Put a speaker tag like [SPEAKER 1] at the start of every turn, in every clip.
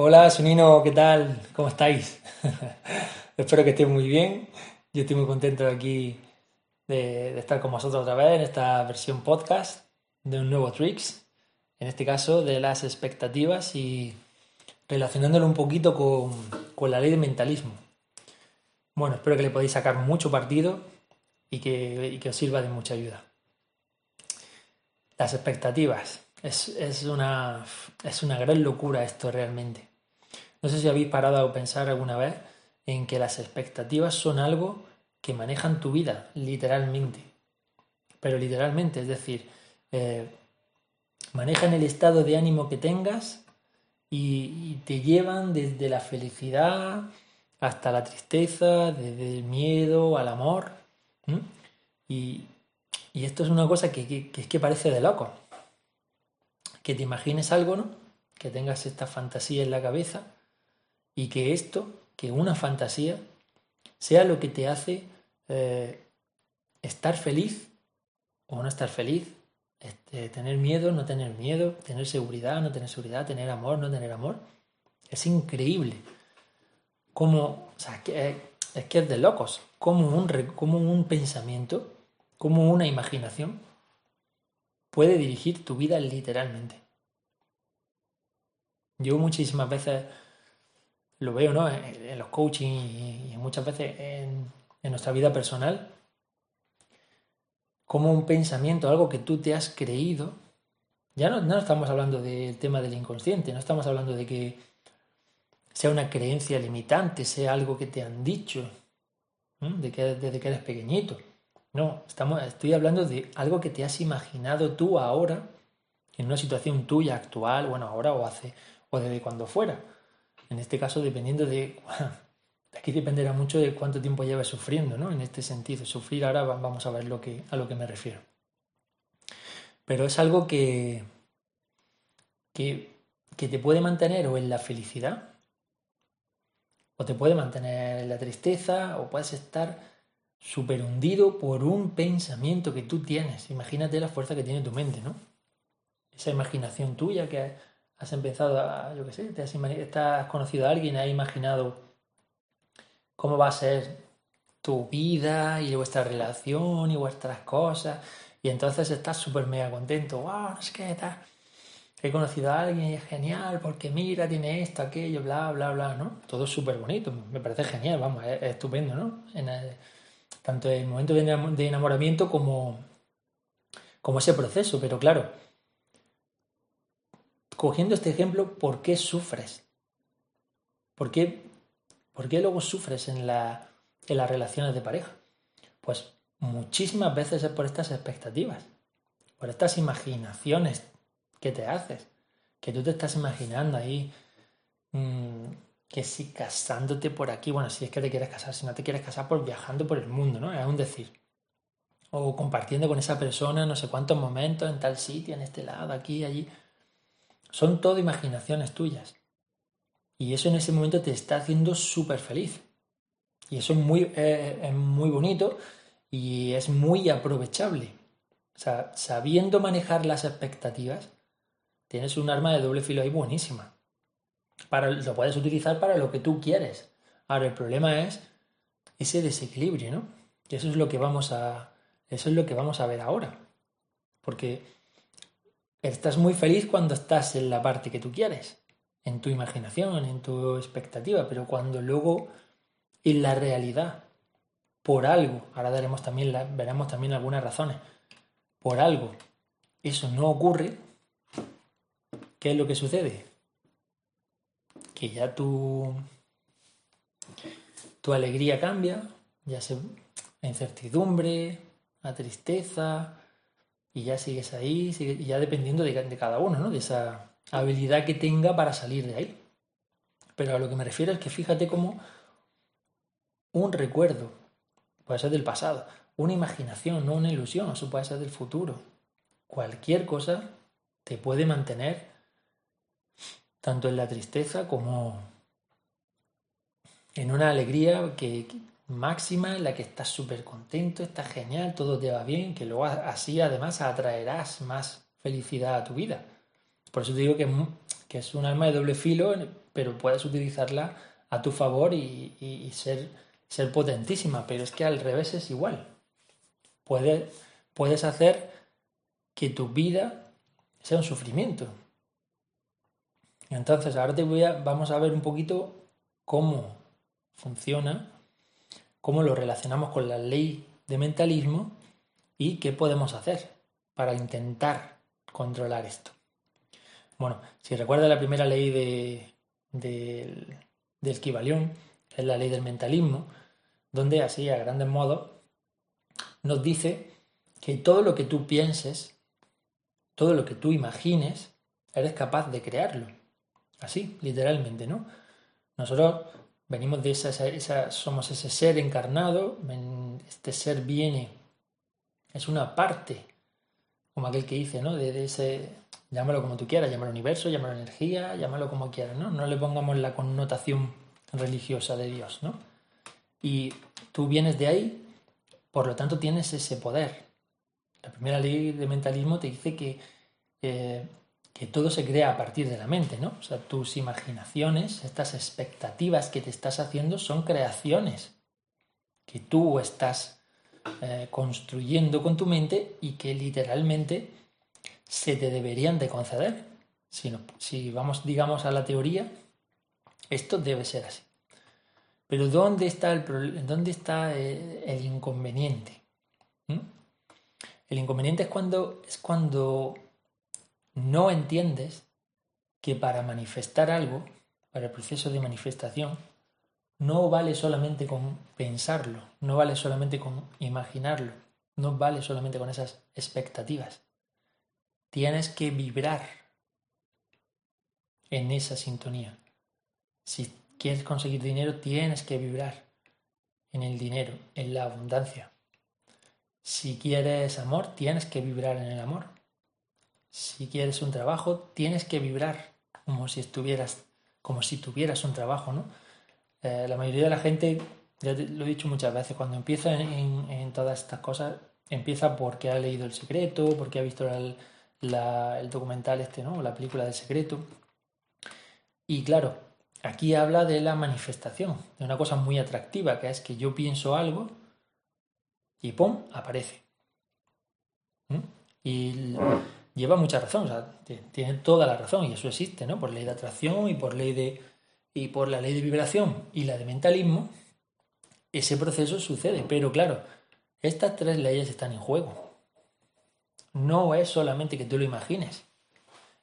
[SPEAKER 1] Hola, Sunino, ¿qué tal? ¿Cómo estáis? Espero que estéis muy bien. Yo estoy muy contento de aquí de, estar con vosotros otra vez en esta versión podcast de un nuevo Tricks, en este caso de las expectativas y relacionándolo un poquito con, con la ley del mentalismo. Bueno, espero que le podáis sacar mucho partido y que, que os sirva de mucha ayuda. Las expectativas. Es, es, una, es una gran locura esto realmente. No sé si habéis parado a pensar alguna vez en que las expectativas son algo que manejan tu vida, literalmente. Pero literalmente, es decir, eh, manejan el estado de ánimo que tengas y, te llevan desde la felicidad hasta la tristeza, desde el miedo al amor. Y, esto es una cosa que, que, que es que parece de loco que te imagines algo, ¿no? Que tengas esta fantasía en la cabeza y que esto, que una fantasía, sea lo que te hace eh, estar feliz o no estar feliz, este, tener miedo, no tener miedo, tener seguridad, no tener seguridad, tener amor, no tener amor. Es increíble. Como, o sea, que, es que es de locos. Como un, como un pensamiento, como una imaginación puede dirigir tu vida literalmente. Yo muchísimas veces lo veo ¿no? en, los coaching y, muchas veces en, nuestra vida personal, como un pensamiento, algo que tú te has creído, ya no, no estamos hablando del tema del inconsciente, no estamos hablando de que sea una creencia limitante, sea algo que te han dicho, de que, desde que eres pequeñito. No, estamos, estoy hablando de algo que te has imaginado tú ahora, en una situación tuya actual, bueno, ahora o hace, o desde cuando fuera. En este caso, dependiendo de... Aquí dependerá mucho de cuánto tiempo llevas sufriendo, ¿no? En este sentido. Sufrir ahora vamos a ver lo que, a lo que me refiero. Pero es algo que, que, que te puede mantener o en la felicidad, o te puede mantener en la tristeza, o puedes estar súper hundido por un pensamiento que tú tienes. Imagínate la fuerza que tiene tu mente, ¿no? Esa imaginación tuya que has empezado a, yo qué sé, te has, conocido a alguien, has imaginado cómo va a ser tu vida y vuestra relación y vuestras cosas, y entonces estás súper mega contento, wow, no sé qué, tal. He conocido a alguien y es genial porque mira, tiene esto, aquello, bla, bla, bla, ¿no? Todo es súper bonito, me parece genial, vamos, es, estupendo, ¿no? Tanto el momento de enamoramiento como, como ese proceso, pero claro, cogiendo este ejemplo, ¿por qué sufres? ¿Por qué, por qué luego sufres en, la, en las relaciones de pareja? Pues muchísimas veces es por estas expectativas, por estas imaginaciones que te haces, que tú te estás imaginando ahí, mmm, que si casándote por aquí, bueno, si es que te quieres casar, si no te quieres casar, por pues viajando por el mundo, ¿no? Es un decir. O compartiendo con esa persona no sé cuántos momentos en tal sitio, en este lado, aquí, allí. Son todo imaginaciones tuyas. Y eso en ese momento te está haciendo súper feliz. Y eso es muy, eh, muy bonito y es muy aprovechable. O sea, sabiendo manejar las expectativas, tienes un arma de doble filo ahí buenísima. Para, lo puedes utilizar para lo que tú quieres. Ahora, el problema es ese desequilibrio, ¿no? Y eso es lo que vamos a, eso es lo que vamos a ver ahora. Porque Estás muy feliz cuando estás en la parte que tú quieres, en tu imaginación, en tu expectativa, pero cuando luego en la realidad, por algo, ahora daremos también veremos también algunas razones, por algo eso no ocurre, ¿qué es lo que sucede? Que ya tu, tu alegría cambia, ya se la incertidumbre, la tristeza, y ya sigues ahí, ya dependiendo de, cada uno, ¿no? De esa habilidad que tenga para salir de ahí. Pero a lo que me refiero es que fíjate cómo un recuerdo puede ser del pasado, una imaginación, no una ilusión, eso puede ser del futuro. Cualquier cosa te puede mantener tanto en la tristeza como en una alegría que, máxima en la que estás súper contento, estás genial, todo te va bien, que luego así además atraerás más felicidad a tu vida. Por eso te digo que, que es un arma de doble filo, pero puedes utilizarla a tu favor y, ser, ser potentísima, pero es que al revés es igual. Puedes, puedes hacer que tu vida sea un sufrimiento. Entonces, ahora te voy a, vamos a ver un poquito cómo funciona, cómo lo relacionamos con la ley de mentalismo y qué podemos hacer para intentar controlar esto. Bueno, si recuerda la primera ley de, de, de Esquivalión, es la ley del mentalismo, donde así a grandes modos nos dice que todo lo que tú pienses, todo lo que tú imagines, eres capaz de crearlo. Así, literalmente, ¿no? Nosotros venimos de esa, esa, somos ese ser encarnado, este ser viene, es una parte, como aquel que dice, ¿no? De, ese, llámalo como tú quieras, llámalo universo, llámalo energía, llámalo como quieras, ¿no? No le pongamos la connotación religiosa de Dios, ¿no? Y tú vienes de ahí, por lo tanto tienes ese poder. La primera ley de mentalismo te dice que eh, que todo se crea a partir de la mente, ¿no? O sea, tus imaginaciones, estas expectativas que te estás haciendo son creaciones que tú estás eh, construyendo con tu mente y que literalmente se te deberían de conceder. Si, si vamos, digamos, a la teoría, esto debe ser así. Pero ¿dónde está el, dónde está eh, el, inconveniente? ¿Mm? El inconveniente es cuando, es cuando no entiendes que para manifestar algo, para el proceso de manifestación, no vale solamente con pensarlo, no vale solamente con imaginarlo, no vale solamente con esas expectativas. Tienes que vibrar en esa sintonía. Si quieres conseguir dinero, tienes que vibrar en el dinero, en la abundancia. Si quieres amor, tienes que vibrar en el amor si quieres un trabajo, tienes que vibrar como si estuvieras, como si tuvieras un trabajo, ¿no? Eh, la mayoría de la gente, ya lo he dicho muchas veces, cuando empieza en, todas estas cosas, empieza porque ha leído El Secreto, porque ha visto el, el documental este, ¿no? La película del secreto. Y claro, aquí habla de la manifestación, de una cosa muy atractiva, que es que yo pienso algo y ¡pum! aparece. ¿Mm? Y lleva mucha razón, o sea, tiene toda la razón y eso existe, ¿no? Por ley de atracción y por ley de y por la ley de vibración y la de mentalismo, ese proceso sucede, pero claro, estas tres leyes están en juego. No es solamente que tú lo imagines.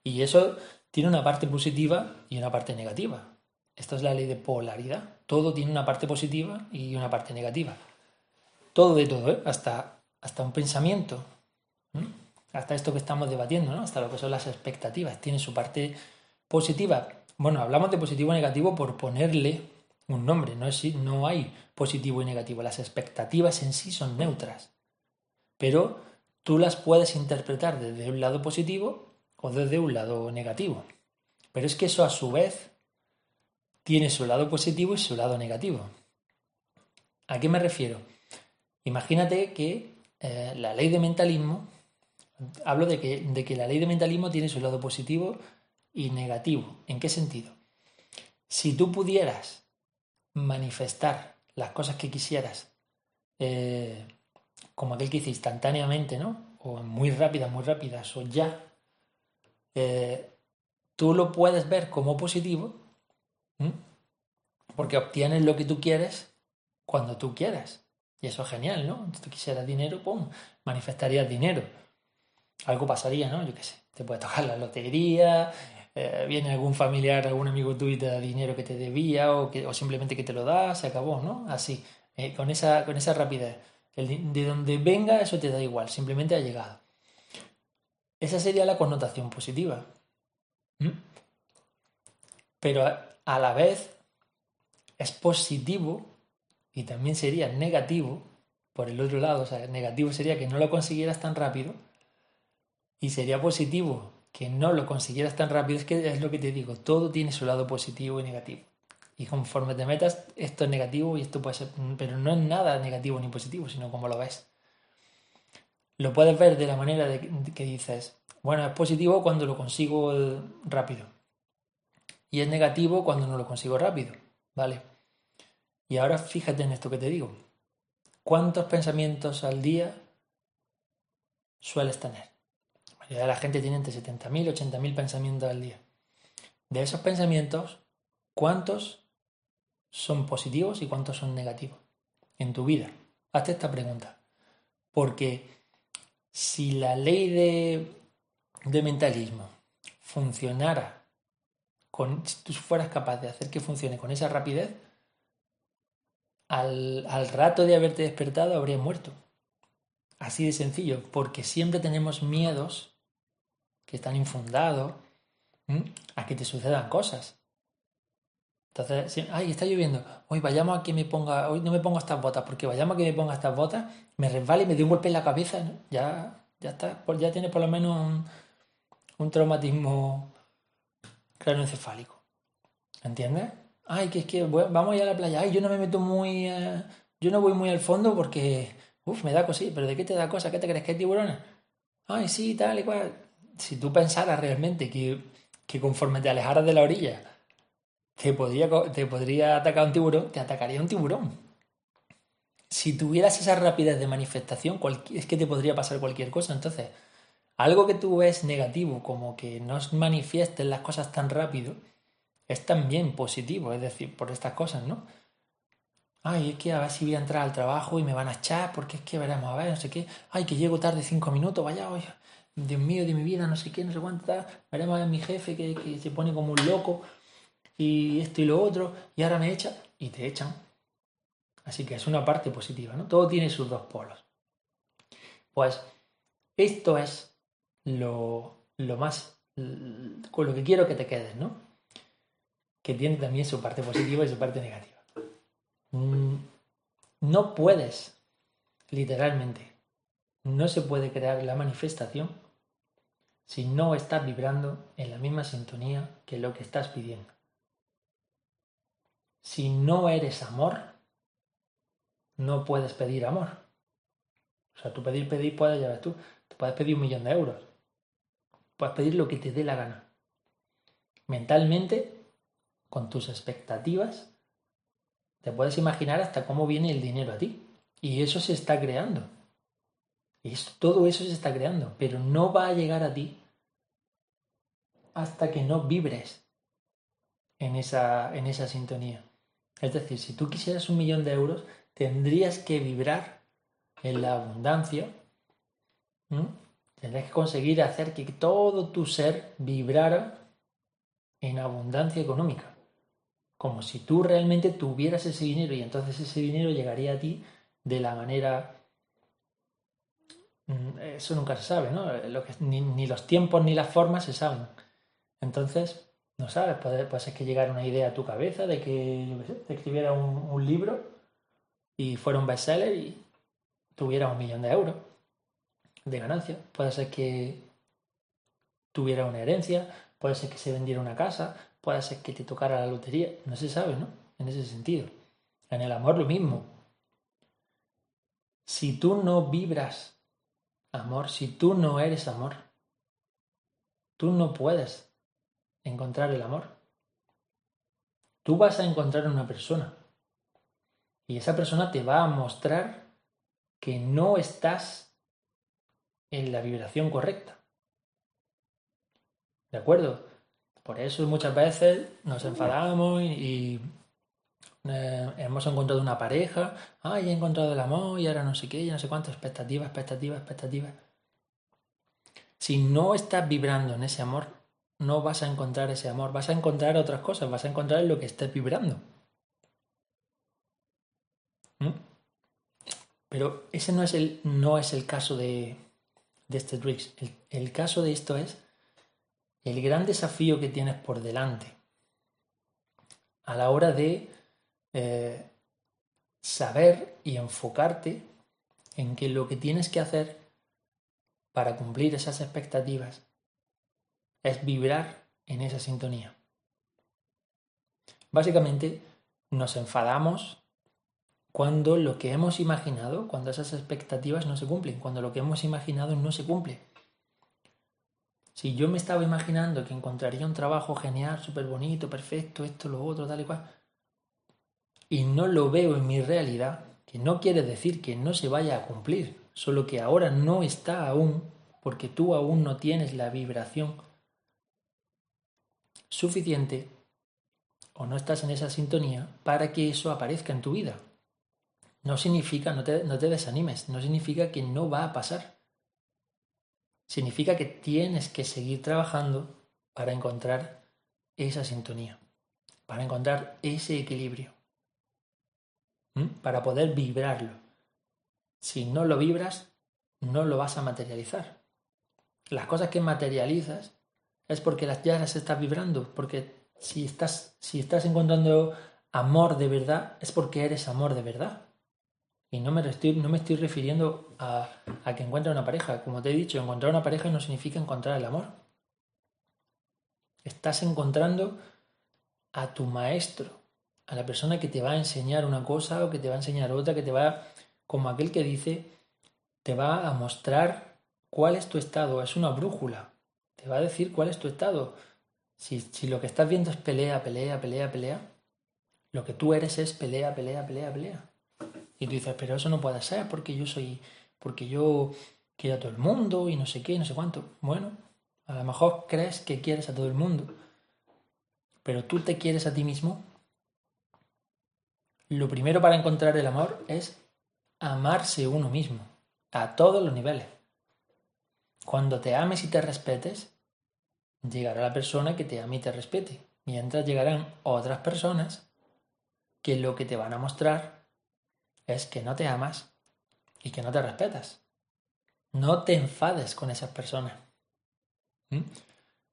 [SPEAKER 1] Y eso tiene una parte positiva y una parte negativa. Esta es la ley de polaridad. Todo tiene una parte positiva y una parte negativa. Todo de todo, ¿eh? hasta, hasta un pensamiento hasta esto que estamos debatiendo, ¿no? hasta lo que son las expectativas. Tiene su parte positiva. Bueno, hablamos de positivo y negativo por ponerle un nombre, no, es, no hay positivo y negativo. Las expectativas en sí son neutras, pero tú las puedes interpretar desde un lado positivo o desde un lado negativo. Pero es que eso a su vez tiene su lado positivo y su lado negativo. ¿A qué me refiero? Imagínate que eh, la ley de mentalismo Hablo de que, de que la ley de mentalismo tiene su lado positivo y negativo. ¿En qué sentido? Si tú pudieras manifestar las cosas que quisieras, eh, como aquel que dice instantáneamente, ¿no? O muy rápidas, muy rápidas, o ya, eh, tú lo puedes ver como positivo, porque obtienes lo que tú quieres cuando tú quieras. Y eso es genial, ¿no? Si tú quisieras dinero, ¡pum! Manifestarías dinero algo pasaría, ¿no? Yo qué sé, te puede tocar la lotería, eh, viene algún familiar, algún amigo tuyo y te da dinero que te debía o, que, o simplemente que te lo da, se acabó, ¿no? Así, eh, con, esa, con esa rapidez. de donde venga, eso te da igual, simplemente ha llegado. Esa sería la connotación positiva. Pero a la vez es positivo y también sería negativo por el otro lado. O sea, negativo sería que no lo consiguieras tan rápido y sería positivo que no lo consiguieras tan rápido, es que es lo que te digo, todo tiene su lado positivo y negativo. Y conforme te metas, esto es negativo y esto puede ser, pero no es nada negativo ni positivo, sino como lo ves. Lo puedes ver de la manera de que dices, bueno, es positivo cuando lo consigo rápido. y es negativo cuando no lo consigo rápido, ¿vale? Y ahora fíjate en esto que te digo. ¿Cuántos pensamientos al día sueles tener? De la gente tiene entre 70.000 y 80.000 pensamientos al día. De esos pensamientos, ¿cuántos son positivos y cuántos son negativos en tu vida? Hazte esta pregunta. Porque si la ley de, mentalismo funcionara, con, si tú fueras capaz de hacer que funcione con esa rapidez, al, al rato de haberte despertado habrías muerto. Así de sencillo, porque siempre tenemos miedos que están infundados a que te sucedan cosas. Entonces, ay, está lloviendo. Hoy vayamos a que me ponga, hoy no me pongo estas botas, porque vayamos a que me ponga estas botas, me resbala y me dio un golpe en la cabeza. Ya, ya está, ya tiene por lo menos un, un traumatismo craneoencefálico. ¿Entiendes? Ay, que es que vamos a ir a la playa. Ay, yo no me meto muy, eh, yo no voy muy al fondo porque, uff, me da cosita. ¿Pero de qué te da cosa? ¿Qué te crees que hay tiburones? Ay, sí, tal y cual. Si tú pensaras realmente que, que conforme te alejaras de la orilla te podría, te podría atacar un tiburón, te atacaría un tiburón. Si tuvieras esa rapidez de manifestación, es que te podría pasar cualquier cosa. Entonces, algo que tú ves negativo, como que no manifiesten las cosas tan rápido, es también positivo, es decir, por estas cosas, ¿no? Ay, es que a ver si voy a entrar al trabajo y me van a echar, porque es que veremos, a ver, no sé qué. Ay, que llego tarde cinco minutos, vaya, oye, Dios mío, de mi vida, no sé qué, no sé cuánto. Veremos a mi jefe que, que se pone como un loco y esto y lo otro, y ahora me echan y te echan. Así que es una parte positiva, ¿no? Todo tiene sus dos polos. Pues esto es lo, lo más, con lo que quiero que te quedes, ¿no? Que tiene también su parte positiva y su parte negativa. Mm, no puedes, literalmente, no se puede crear la manifestación si no estás vibrando en la misma sintonía que lo que estás pidiendo si no eres amor, no puedes pedir amor. O sea, tú pedir, pedir, puedes, ya ves tú, tú puedes pedir un millón de euros. Puedes pedir lo que te dé la gana. Mentalmente, con tus expectativas, te puedes imaginar hasta cómo viene el dinero a ti. Y eso se está creando. Todo eso se está creando, pero no va a llegar a ti hasta que no vibres en esa, en esa sintonía. Es decir, si tú quisieras un millón de euros, tendrías que vibrar en la abundancia. Tendrías que conseguir hacer que todo tu ser vibrara en abundancia económica. Como si tú realmente tuvieras ese dinero y entonces ese dinero llegaría a ti de la manera... Eso nunca se sabe, ¿no? ni, ni los tiempos ni las formas se saben. Entonces, no sabes, puede, ser que llegara una idea a tu cabeza de que, te escribiera un, libro y fuera un bestseller y tuviera un millón de euros de ganancia. Puede ser que tuviera una herencia, puede ser que se vendiera una casa, puede ser que te tocara la lotería, no se sabe, ¿no? En ese sentido. En el amor lo mismo. Si tú no vibras amor, si tú no eres amor, tú no puedes encontrar el amor. Tú vas a encontrar una persona y esa persona te va a mostrar que no estás en la vibración correcta. ¿De acuerdo? Por eso muchas veces nos enfadamos y, eh, hemos encontrado una pareja, ay, he encontrado el amor y ahora no sé qué, ya no sé cuánto, expectativa, expectativa, expectativa. Si no estás vibrando en ese amor, no vas a encontrar ese amor, vas a encontrar otras cosas, vas a encontrar lo que estés vibrando. ¿Mm? Pero ese no es el, no es el caso de, de este Tricks. El, caso de esto es el gran desafío que tienes por delante a la hora de eh, saber y enfocarte en que lo que tienes que hacer para cumplir esas expectativas es vibrar en esa sintonía. Básicamente nos enfadamos cuando lo que hemos imaginado, cuando esas expectativas no se cumplen, cuando lo que hemos imaginado no se cumple. Si yo me estaba imaginando que encontraría un trabajo genial, súper bonito, perfecto, esto, lo otro, tal y cual, y no lo veo en mi realidad, que no quiere decir que no se vaya a cumplir, solo que ahora no está aún, porque tú aún no tienes la vibración suficiente o no estás en esa sintonía para que eso aparezca en tu vida. No significa, no te, no te desanimes, no significa que no va a pasar. Significa que tienes que seguir trabajando para encontrar esa sintonía, para encontrar ese equilibrio, para poder vibrarlo. Si no lo vibras, no lo vas a materializar. Las cosas que materializas es porque las ya las estás vibrando, porque si estás, si estás encontrando amor de verdad, es porque eres amor de verdad. Y no me estoy, no me estoy refiriendo a, a que encuentre una pareja. Como te he dicho, encontrar una pareja no significa encontrar el amor. Estás encontrando a tu maestro, a la persona que te va a enseñar una cosa o que te va a enseñar otra, que te va, como aquel que dice, te va a mostrar cuál es tu estado, es una brújula, te va a decir cuál es tu estado. Si, si lo que estás viendo es pelea, pelea, pelea, pelea, lo que tú eres es pelea, pelea, pelea, pelea. Y tú dices, pero eso no puede ser porque yo soy, porque yo quiero a todo el mundo y no sé qué, no sé cuánto. Bueno, a lo mejor crees que quieres a todo el mundo, pero tú te quieres a ti mismo. Lo primero para encontrar el amor es amarse uno mismo, a todos los niveles. Cuando te ames y te respetes, llegará la persona que te ame y te respete, mientras llegarán otras personas que lo que te van a mostrar es que no te amas y que no te respetas. No te enfades con esas personas.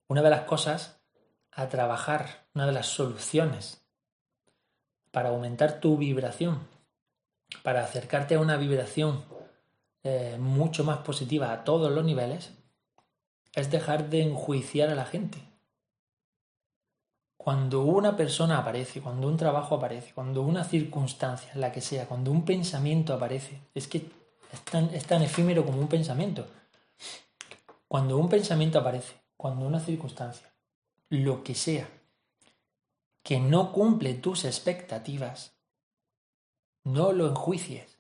[SPEAKER 1] Una de las cosas a trabajar, una de las soluciones para aumentar tu vibración, para acercarte a una vibración eh, mucho más positiva a todos los niveles, es dejar de enjuiciar a la gente. Cuando una persona aparece, cuando un trabajo aparece, cuando una circunstancia, la que sea, cuando un pensamiento aparece, es que es tan, es tan efímero como un pensamiento. Cuando un pensamiento aparece, cuando una circunstancia, lo que sea, que no cumple tus expectativas, no lo enjuicies.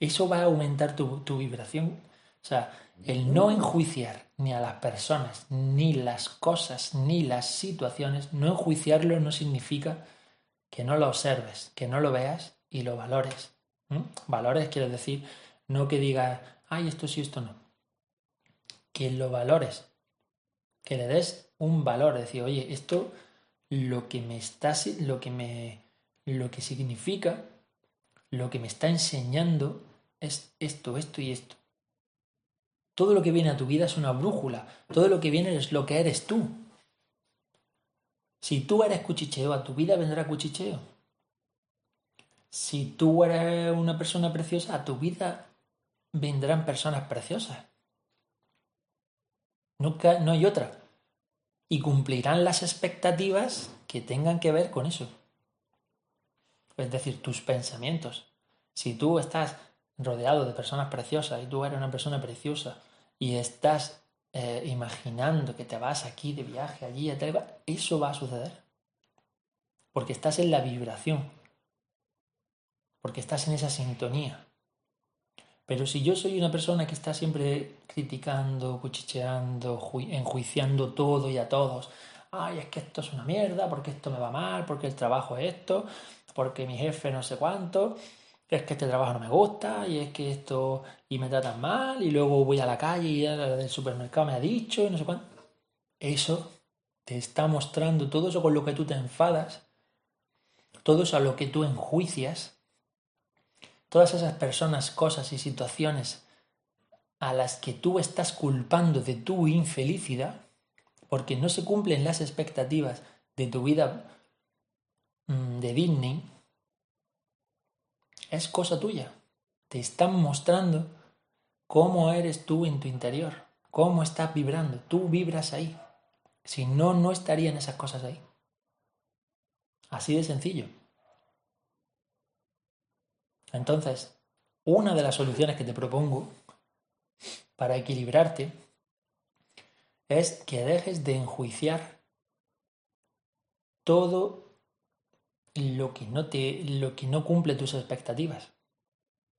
[SPEAKER 1] Eso va a aumentar tu, tu vibración. O sea, el no enjuiciar ni a las personas, ni las cosas, ni las situaciones, no enjuiciarlo no significa que no lo observes, que no lo veas y lo valores. Valores quiere decir no que digas, ay, esto sí, esto no. Que lo valores, que le des un valor, decir, oye, esto lo que me está, lo que me, lo que significa, lo que me está enseñando es esto, esto y esto. Todo lo que viene a tu vida es una brújula. Todo lo que viene es lo que eres tú. Si tú eres cuchicheo, a tu vida vendrá cuchicheo. Si tú eres una persona preciosa, a tu vida vendrán personas preciosas. Nunca, no hay otra. Y cumplirán las expectativas que tengan que ver con eso. Es decir, tus pensamientos. Si tú estás rodeado de personas preciosas y tú eres una persona preciosa y estás eh, imaginando que te vas aquí de viaje, allí, tal, eso va a suceder. Porque estás en la vibración. Porque estás en esa sintonía. Pero si yo soy una persona que está siempre criticando, cuchicheando, enjuiciando todo y a todos, ay, es que esto es una mierda, porque esto me va mal, porque el trabajo es esto, porque mi jefe no sé cuánto, es que este trabajo no me gusta y es que esto y me tratan mal y luego voy a la calle y el supermercado me ha dicho y no sé cuánto. Eso te está mostrando todo eso con lo que tú te enfadas, todo eso a lo que tú enjuicias, todas esas personas, cosas y situaciones a las que tú estás culpando de tu infelicidad, porque no se cumplen las expectativas de tu vida mm, de Disney, es cosa tuya. Te están mostrando cómo eres tú en tu interior, cómo estás vibrando. Tú vibras ahí. Si no, no estarían esas cosas ahí. Así de sencillo. Entonces, una de las soluciones que te propongo para equilibrarte es que dejes de enjuiciar todo lo que no, te, lo que no cumple tus expectativas.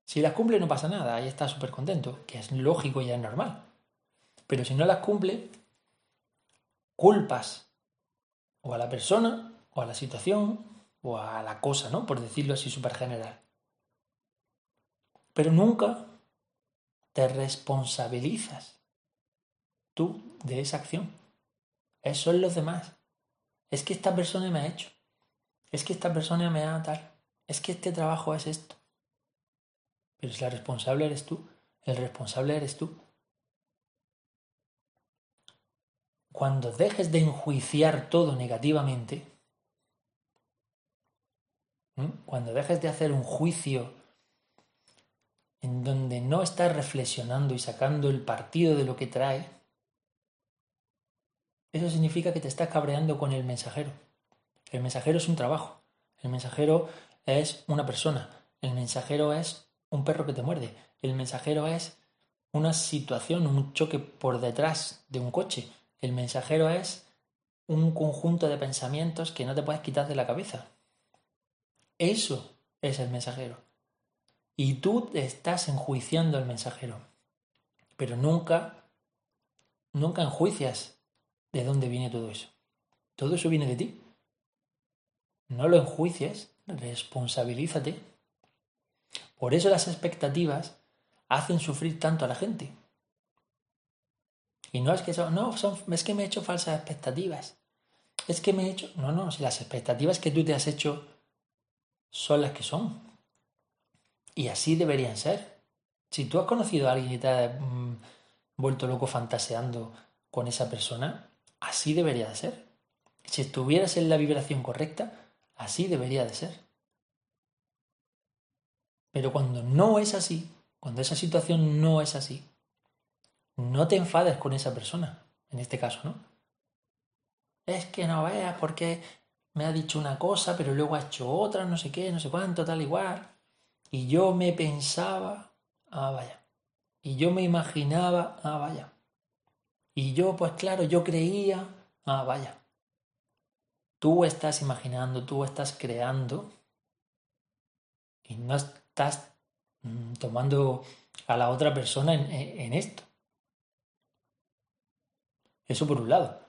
[SPEAKER 1] Si las cumple no pasa nada, ahí estás súper contento, que es lógico y es normal. Pero si no las cumple, culpas o a la persona, o a la situación, o a la cosa, ¿no? Por decirlo así súper general. Pero nunca te responsabilizas tú de esa acción. Eso es los demás. Es que esta persona me ha hecho. Es que esta persona me ha tal. Es que este trabajo es esto. Pero si la responsable eres tú, el responsable eres tú. Cuando dejes de enjuiciar todo negativamente, cuando dejes de hacer un juicio en donde no estás reflexionando y sacando el partido de lo que trae, eso significa que te estás cabreando con el mensajero. El mensajero es un trabajo, el mensajero es una persona, el mensajero es un perro que te muerde, el mensajero es una situación, un choque por detrás de un coche, el mensajero es un conjunto de pensamientos que no te puedes quitar de la cabeza. Eso es el mensajero. Y tú estás enjuiciando al mensajero. Pero nunca, nunca enjuicias de dónde viene todo eso. Todo eso viene de ti. No lo enjuicies, responsabilízate. Por eso las expectativas hacen sufrir tanto a la gente. Y no es que son, no, son, es que me he hecho falsas expectativas. Es que me he hecho, no, no, si las expectativas que tú te has hecho son las que son. Y así deberían ser. Si tú has conocido a alguien y te has mm, vuelto loco fantaseando con esa persona, así debería de ser. Si estuvieras en la vibración correcta, así debería de ser. Pero cuando no es así, cuando esa situación no es así, no te enfades con esa persona, en este caso, ¿no? Es que no veas porque me ha dicho una cosa, pero luego ha hecho otra, no sé qué, no sé cuánto, tal igual. Y yo me pensaba, ah, vaya. Y yo me imaginaba, ah, vaya. Y yo, pues claro, yo creía, ah, vaya. Tú estás imaginando, tú estás creando y no estás mm, tomando a la otra persona en, en esto. Eso por un lado.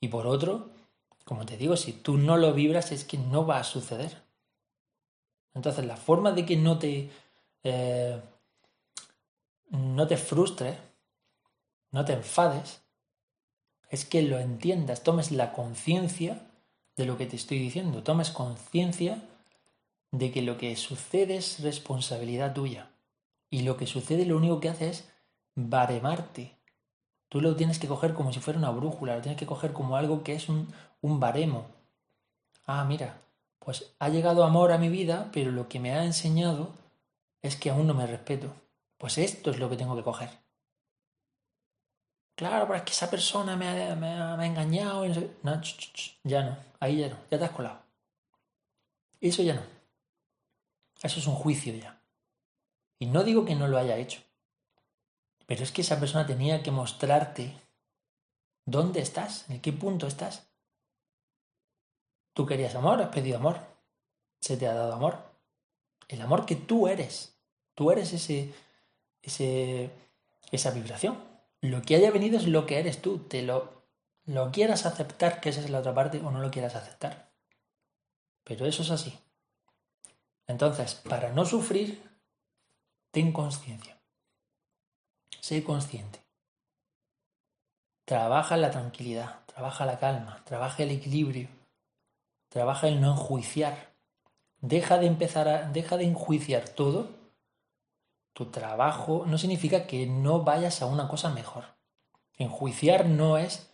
[SPEAKER 1] Y por otro, como te digo, si tú no lo vibras es que no va a suceder. Entonces, la forma de que no te, eh, no te frustres, no te enfades, es que lo entiendas, tomes la conciencia de lo que te estoy diciendo, tomes conciencia de que lo que sucede es responsabilidad tuya. Y lo que sucede lo único que hace es baremarte. Tú lo tienes que coger como si fuera una brújula, lo tienes que coger como algo que es un, un baremo. Ah, mira, pues ha llegado amor a mi vida, pero lo que me ha enseñado es que aún no me respeto. Pues esto es lo que tengo que coger. Claro, pero es que esa persona me ha, engañado. Y no, ya no, ahí ya no, ya te has colado. Eso ya no. Eso es un juicio ya. Y no digo que no lo haya hecho. Pero es que esa persona tenía que mostrarte dónde estás, en qué punto estás. Tú querías amor, has pedido amor. Se te ha dado amor. El amor que tú eres. Tú eres ese, ese, esa vibración. Lo que haya venido es lo que eres tú. Te lo, lo quieras aceptar, que esa es la otra parte, o no lo quieras aceptar. Pero eso es así. Entonces, para no sufrir, ten conciencia. Sé consciente. Trabaja la tranquilidad, trabaja la calma, trabaja el equilibrio Trabaja en no enjuiciar. Deja de empezar a, deja de enjuiciar todo. Tu trabajo no significa que no vayas a una cosa mejor. Enjuiciar no es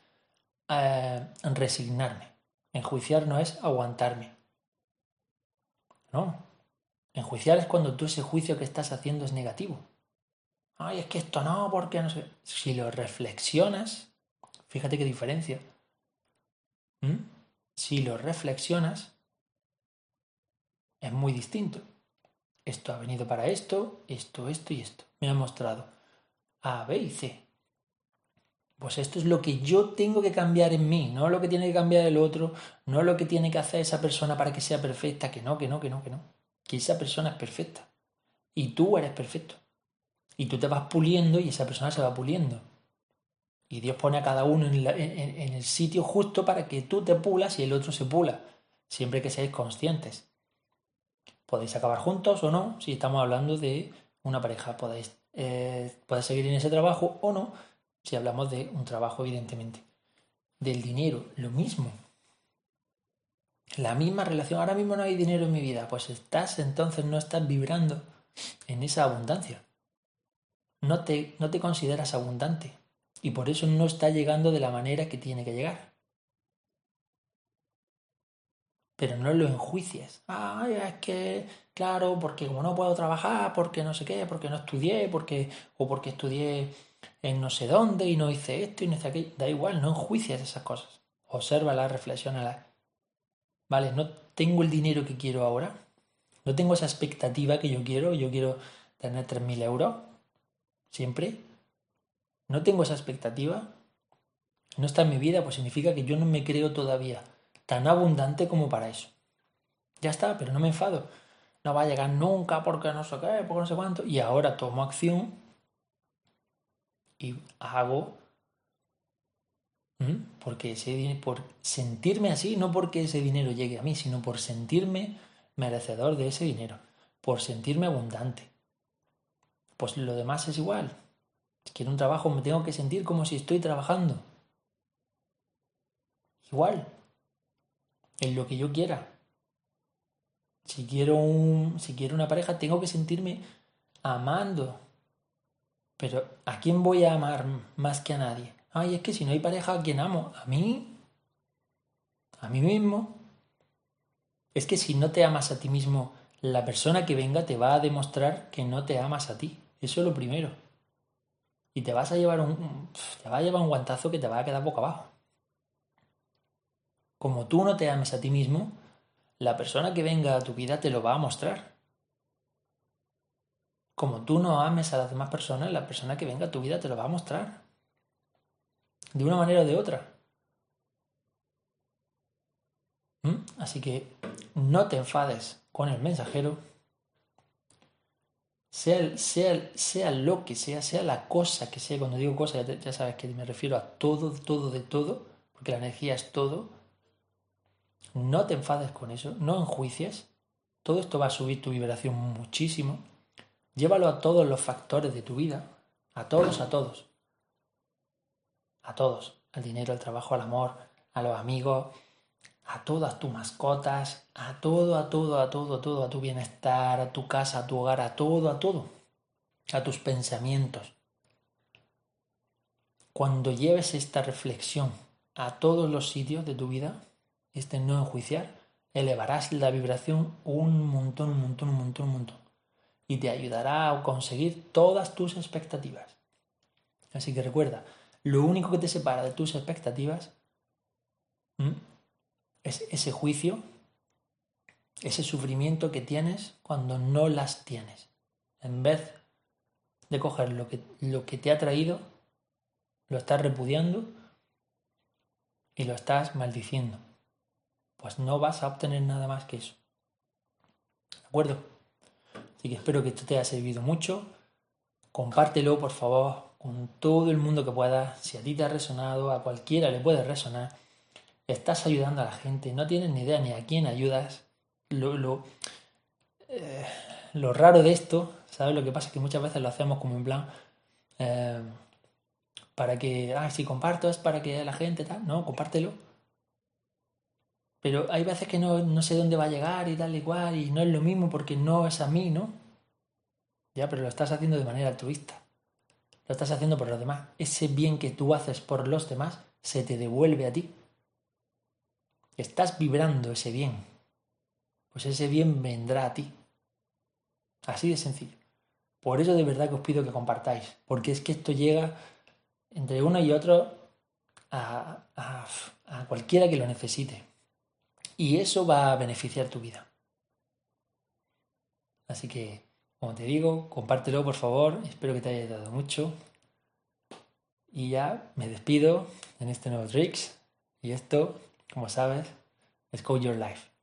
[SPEAKER 1] eh, resignarme. Enjuiciar no es aguantarme. No. Enjuiciar es cuando tú ese juicio que estás haciendo es negativo. Ay, es que esto no, porque no sé. Si lo reflexionas, fíjate qué diferencia. ¿Mm? Si lo reflexionas, es muy distinto. Esto ha venido para esto, esto, esto y esto. Me ha mostrado A, B y C. Pues esto es lo que yo tengo que cambiar en mí, no lo que tiene que cambiar el otro, no lo que tiene que hacer esa persona para que sea perfecta, que no, que no, que no, que no. Que esa persona es perfecta. Y tú eres perfecto. Y tú te vas puliendo y esa persona se va puliendo. Y Dios pone a cada uno en, en el sitio justo para que tú te pulas y el otro se pula. Siempre que seáis conscientes. Podéis acabar juntos o no, si estamos hablando de una pareja. Podéis, eh, seguir en ese trabajo o no, si hablamos de un trabajo, evidentemente. Del dinero, lo mismo. La misma relación. Ahora mismo no hay dinero en mi vida. Pues estás, entonces no estás vibrando en esa abundancia. No te, no te consideras abundante. Y por eso no está llegando de la manera que tiene que llegar. pero no lo enjuicias. Ay, es que, claro, porque como no puedo trabajar, porque no sé qué, porque no estudié, porque, o porque estudié en no sé dónde y no hice esto y no hice aquello. Da igual, no enjuicias esas cosas. Obsérvalas, reflexionalas. Vale, no tengo el dinero que quiero ahora. No tengo esa expectativa que yo quiero. Yo quiero tener 3.000 euros. Siempre. No tengo esa expectativa. No está en mi vida, pues significa que yo no me creo todavía tan abundante como para eso. Ya está, pero no me enfado. No va a llegar nunca porque no sé qué, porque no sé cuánto. Y ahora tomo acción y hago porque ese por sentirme así, no porque ese dinero llegue a mí, sino por sentirme merecedor de ese dinero, por sentirme abundante. Pues lo demás es igual. Quiero un trabajo, me tengo que sentir como si estoy trabajando. Igual, en lo que yo quiera. Si quiero, un, si quiero una pareja, tengo que sentirme amando. Pero ¿a quién voy a amar más que a nadie? Ay, es que si no hay pareja, ¿a quién amo? ¿A mí? ¿A mí mismo? Es que si no te amas a ti mismo, la persona que venga te va a demostrar que no te amas a ti. Eso es lo primero. Y te vas a llevar un, te va a llevar un guantazo que te va a quedar boca abajo. Como tú no te ames a ti mismo, la persona que venga a tu vida te lo va a mostrar. Como tú no ames a las demás personas, la persona que venga a tu vida te lo va a mostrar. De una manera o de otra. ¿Mm? Así que no te enfades con el mensajero. Sea, sea, sea, lo que sea, sea la cosa que sea, cuando digo cosa ya, ya sabes que me refiero a todo, todo, de todo, porque la energía es todo no te enfades con eso, no enjuicies. Todo esto va a subir tu vibración muchísimo. Llévalo a todos los factores de tu vida, a todos, a todos. A todos. Al dinero, al trabajo, al amor, a los amigos, a todas tus mascotas, a todo, a todo, a todo, a todo, a tu bienestar, a tu casa, a tu hogar, a todo, a todo. A tus pensamientos. Cuando lleves esta reflexión a todos los sitios de tu vida, este no enjuiciar, elevarás la vibración un montón, un montón, un montón, un montón. Y te ayudará a conseguir todas tus expectativas. Así que recuerda, lo único que te separa de tus expectativas es ese juicio, ese sufrimiento que tienes cuando no las tienes. En vez de coger lo que, lo que te ha traído, lo estás repudiando y lo estás maldiciendo pues no vas a obtener nada más que eso. ¿De acuerdo? Así que espero que esto te haya servido mucho. Compártelo, por favor, con todo el mundo que puedas. Si a ti te ha resonado, a cualquiera le puede resonar. Estás ayudando a la gente, no tienes ni idea ni a quién ayudas. Lo, lo, eh, lo raro de esto, ¿sabes? Lo que pasa es que muchas veces lo hacemos como en plan, eh, para que, ah, si comparto es para que la gente tal. No, compártelo pero hay veces que no, sé dónde va a llegar y tal y cual, y no es lo mismo porque no es a mí, ¿no? Ya, pero lo estás haciendo de manera altruista. Lo estás haciendo por los demás. Ese bien que tú haces por los demás se te devuelve a ti. Estás vibrando ese bien. Pues ese bien vendrá a ti. Así de sencillo. Por eso de verdad que os pido que compartáis. Porque es que esto llega entre uno y otro a, a cualquiera que lo necesite. Y eso va a beneficiar tu vida. Así que, como te digo, compártelo por favor. Espero que te haya ayudado mucho. Y ya me despido en este nuevo Tricks. Y esto, como sabes, es Code Your Life.